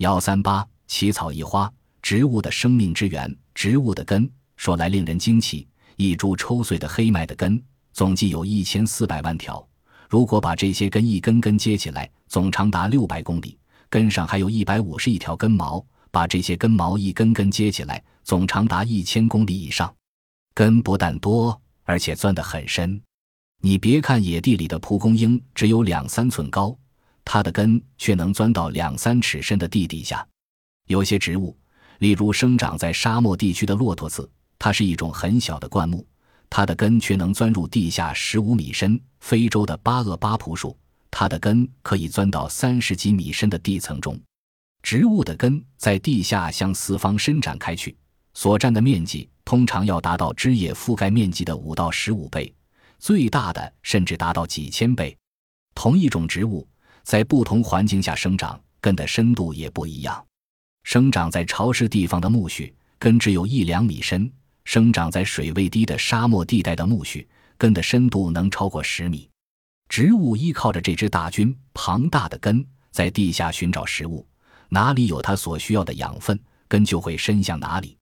幺三八奇草异花，植物的生命之源，植物的根，说来令人惊奇。一株抽穗的黑麦的根，总计有一千四百万条。如果把这些根一根根接起来，总长达六百公里，根上还有一百五十亿条根毛。把这些根毛一根根接起来，总长达一千公里以上。根不但多，而且钻得很深。你别看野地里的蒲公英只有两三寸高，它的根却能钻到两三尺深的地底下。有些植物，例如生长在沙漠地区的骆驼刺，它是一种很小的灌木，它的根却能钻入地下十五米深。非洲的巴厄巴蒲树，它的根可以钻到三十几米深的地层中。植物的根在地下向四方伸展开去，所占的面积通常要达到枝叶覆盖面积的五到十五倍。最大的甚至达到几千倍。同一种植物在不同环境下生长，根的深度也不一样。生长在潮湿地方的苜蓿，根只有一两米深；生长在水位低的沙漠地带的苜蓿，根的深度能超过十米。植物依靠着这支大军庞大的根，在地下寻找食物，哪里有它所需要的养分，根就会伸向哪里。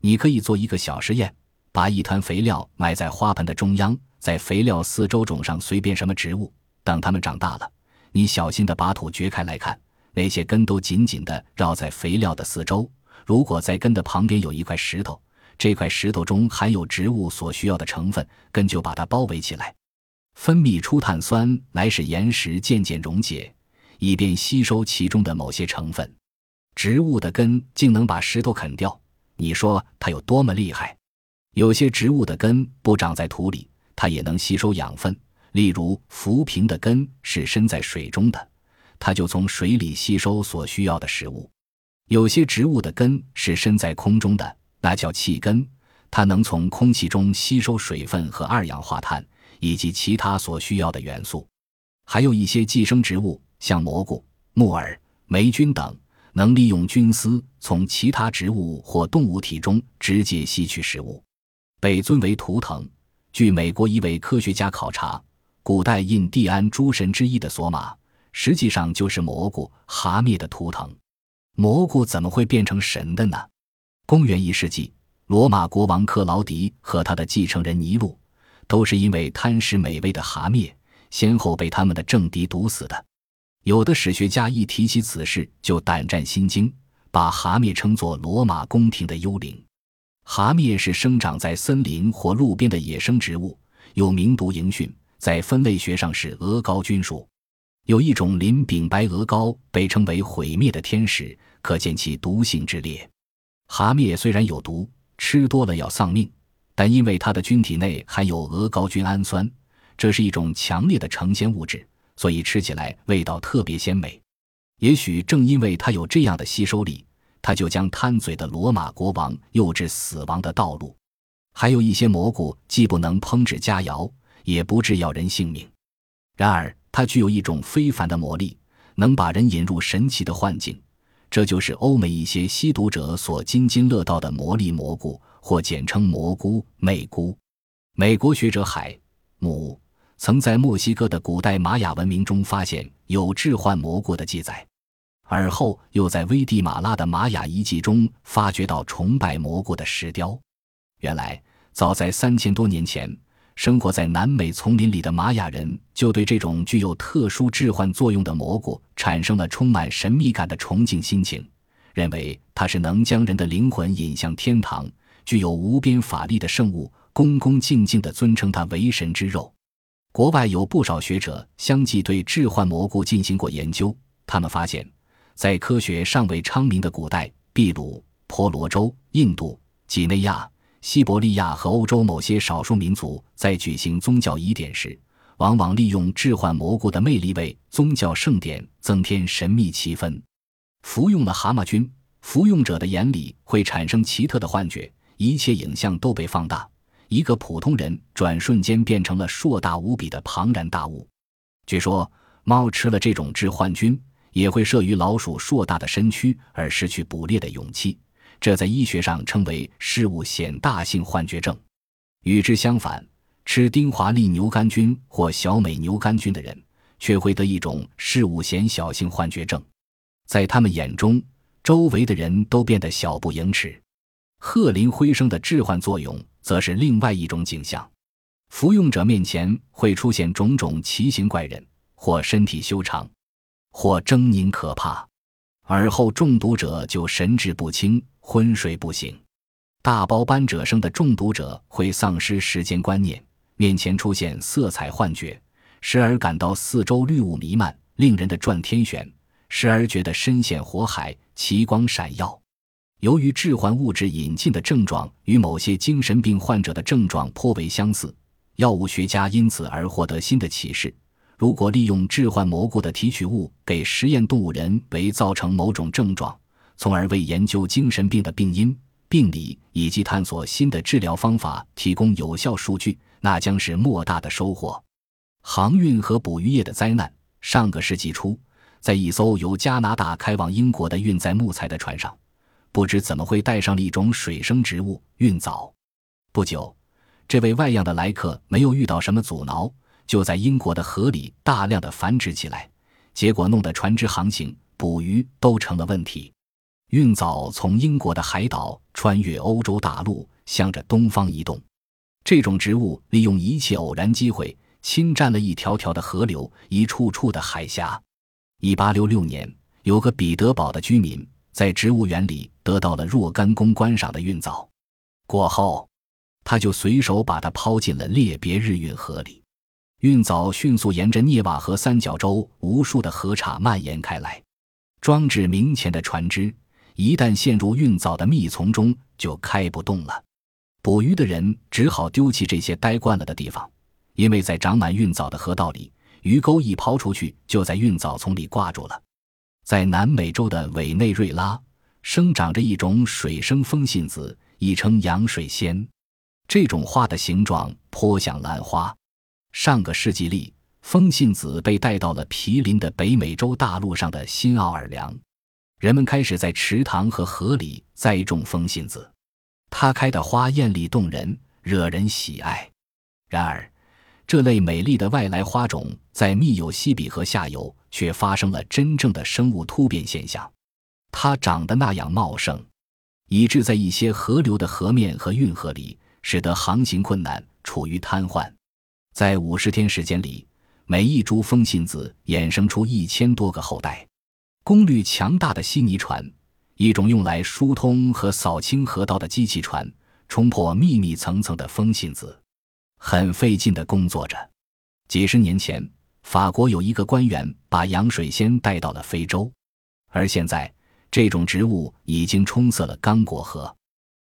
你可以做一个小实验，把一团肥料埋在花盆的中央。在肥料四周种上随便什么植物，等它们长大了，你小心地把土掘开来看，那些根都紧紧地绕在肥料的四周。如果在根的旁边有一块石头，这块石头中含有植物所需要的成分，根就把它包围起来，分泌出碳酸来使岩石渐渐溶解，以便吸收其中的某些成分。植物的根竟能把石头啃掉，你说它有多么厉害？有些植物的根不长在土里。它也能吸收养分，例如浮萍的根是深在水中的，它就从水里吸收所需要的食物。有些植物的根是深在空中的，那叫气根，它能从空气中吸收水分和二氧化碳以及其他所需要的元素。还有一些寄生植物，像蘑菇、木耳、霉菌等，能利用菌丝从其他植物或动物体中直接吸取食物，被尊为图腾。据美国一位科学家考察，古代印第安诸神之一的索玛，实际上就是蘑菇、蛤蟆的图腾。蘑菇怎么会变成神的呢？公元一世纪，罗马国王克劳迪和他的继承人尼禄，都是因为贪食美味的蛤蟆，先后被他们的政敌毒死的。有的史学家一提起此事，就胆战心惊，把蛤蟆称作罗马宫廷的幽灵。蛤蟆是生长在森林或路边的野生植物，有名毒蝇蕈，在分类学上是鹅膏菌属。有一种鳞柄白鹅膏被称为毁灭的天使，可见其毒性之烈。蛤蟆虽然有毒，吃多了要丧命，但因为它的菌体内含有鹅膏菌氨酸，这是一种强烈的成仙物质，所以吃起来味道特别鲜美。也许正因为它有这样的吸收力。它就将贪嘴的罗马国王诱至死亡的道路。还有一些蘑菇既不能烹制佳肴，也不致要人性命。然而，它具有一种非凡的魔力，能把人引入神奇的幻境。这就是欧美一些吸毒者所津津乐道的魔力蘑菇，或简称蘑菇、魅菇。美国学者海姆曾在墨西哥的古代玛雅文明中发现有致幻蘑菇的记载。而后又在危地马拉的玛雅遗迹中发掘到崇拜蘑菇的石雕。原来，早在三千多年前，生活在南美丛林里的玛雅人就对这种具有特殊致幻作用的蘑菇产生了充满神秘感的崇敬心情，认为它是能将人的灵魂引向天堂、具有无边法力的圣物，恭恭敬敬地尊称它为神之肉。国外有不少学者相继对致幻蘑菇进行过研究，他们发现。在科学尚未昌明的古代，秘鲁、婆罗洲、印度、几内亚、西伯利亚和欧洲某些少数民族在举行宗教仪典时，往往利用致幻蘑菇的魅力为宗教盛典增添神秘气氛。服用了蛤蟆菌，服用者的眼里会产生奇特的幻觉，一切影像都被放大，一个普通人转瞬间变成了硕大无比的庞然大物。据说，猫吃了这种致幻菌。也会慑于老鼠硕大的身躯而失去捕猎的勇气，这在医学上称为事物显大性幻觉症。与之相反，吃丁华利牛肝菌或小美牛肝菌的人却会得一种事物显小性幻觉症。在他们眼中，周围的人都变得小不盈尺。鹤林灰生的致幻作用，则是另外一种景象。服用者面前会出现种种奇形怪人，或身体修长，或狰狞可怕。而后中毒者就神志不清、昏睡不醒。大包斑者生的中毒者会丧失时间观念，面前出现色彩幻觉，时而感到四周绿雾弥漫，令人的转天旋；时而觉得身陷火海，奇光闪耀。由于致幻物质引进的症状与某些精神病患者的症状颇为相似，药物学家因此而获得新的启示。如果利用致幻蘑菇的提取物给实验动物人为造成某种症状，从而为研究精神病的病因、病理以及探索新的治疗方法提供有效数据，那将是莫大的收获。航运和捕鱼业的灾难。上个世纪初，在一艘由加拿大开往英国的运载木材的船上，不知怎么会带上了一种水生植物——运藻。不久，这位外样的来客没有遇到什么阻挠。就在英国的河里大量的繁殖起来，结果弄得船只航行、捕鱼都成了问题。运藻从英国的海岛穿越欧洲大陆，向着东方移动。这种植物利用一切偶然机会，侵占了一条条的河流、一处处的海峡。一八六六年，有个彼得堡的居民在植物园里得到了若干公观赏的运藻，过后，他就随手把它抛进了列别日运河里。运藻迅速沿着涅瓦河三角洲无数的河岔蔓延开来，装置明前的船只一旦陷入运藻的密丛中，就开不动了。捕鱼的人只好丢弃这些呆惯了的地方，因为在长满运藻的河道里，鱼钩一抛出去就在运藻丛里挂住了。在南美洲的委内瑞拉，生长着一种水生风信子，亦称洋水仙，这种花的形状颇像兰花。上个世纪里，风信子被带到了毗邻的北美洲大陆上的新奥尔良，人们开始在池塘和河里栽种风信子。它开的花艳丽动人，惹人喜爱。然而，这类美丽的外来花种在密友西比河下游却发生了真正的生物突变现象。它长得那样茂盛，以致在一些河流的河面和运河里，使得航行困难，处于瘫痪。在五十天时间里，每一株风信子衍生出一千多个后代。功率强大的稀泥船，一种用来疏通和扫清河道的机器船，冲破密密层层的风信子，很费劲地工作着。几十年前，法国有一个官员把洋水仙带到了非洲，而现在，这种植物已经冲塞了刚果河。